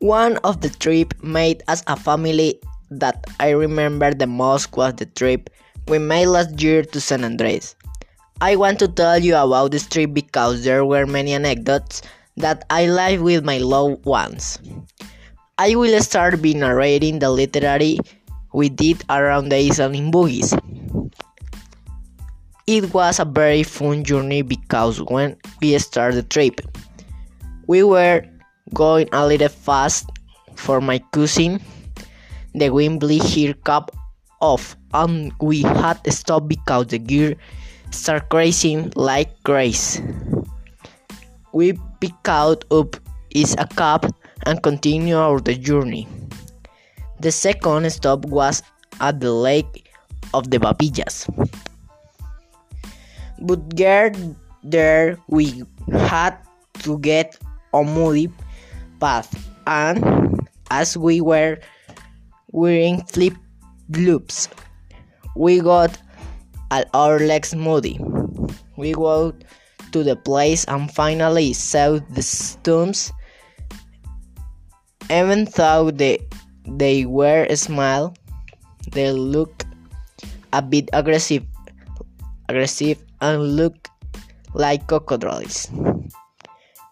One of the trip made as a family that I remember the most was the trip we made last year to San Andres. I want to tell you about this trip because there were many anecdotes that I live with my loved ones. I will start by narrating the literary we did around the island in boogies. It was a very fun journey because when we started the trip, we were going a little fast for my cousin. The wind blew her cap off and we had to stop because the gear started crashing like crazy. We picked out up is a cap and continued our journey. The second stop was at the lake of the Babillas. But get there we had to get a muddy path and as we were wearing flip flops we got our legs muddy. We walked to the place and finally saw the stones. Even though they, they were small, they looked a bit aggressive, aggressive and looked like crocodiles.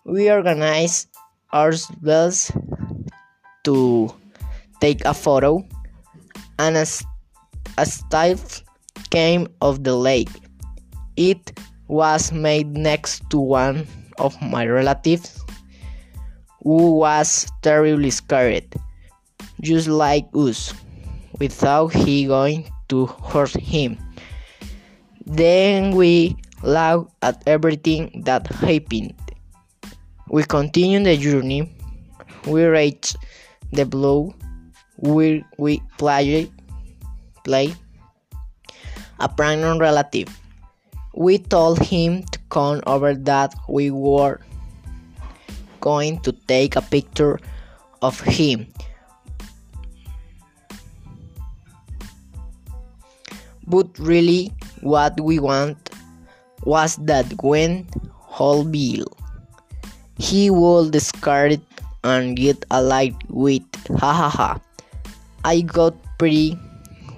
We organized ourselves to take a photo, and as a style came of the lake. It was made next to one of my relatives who was terribly scared, just like us, without he going to hurt him. Then we laughed at everything that happened. We continued the journey. We reached the blow where we played play a pregnant relative. We told him to come over that we were going to take a picture of him. But really, what we want was that when Holbill he would discard it and get a light with ha ha ha. I got pretty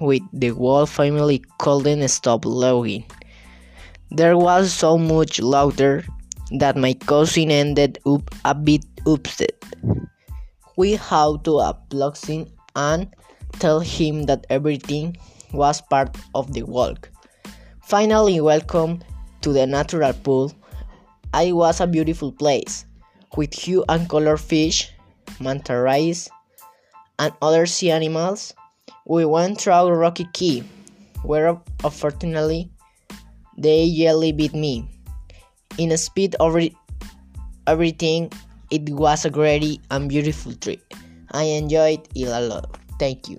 with the whole family couldn't stop laughing. There was so much laughter that my cousin ended up a bit upset. We had to applaud him and tell him that everything was part of the walk. Finally, welcome to the natural pool. It was a beautiful place with hue and color fish, manta rays, and other sea animals. We went through Rocky Cay, where unfortunately they jelly beat me. In a speed over everything, it was a great and beautiful trip. I enjoyed it a lot. Thank you.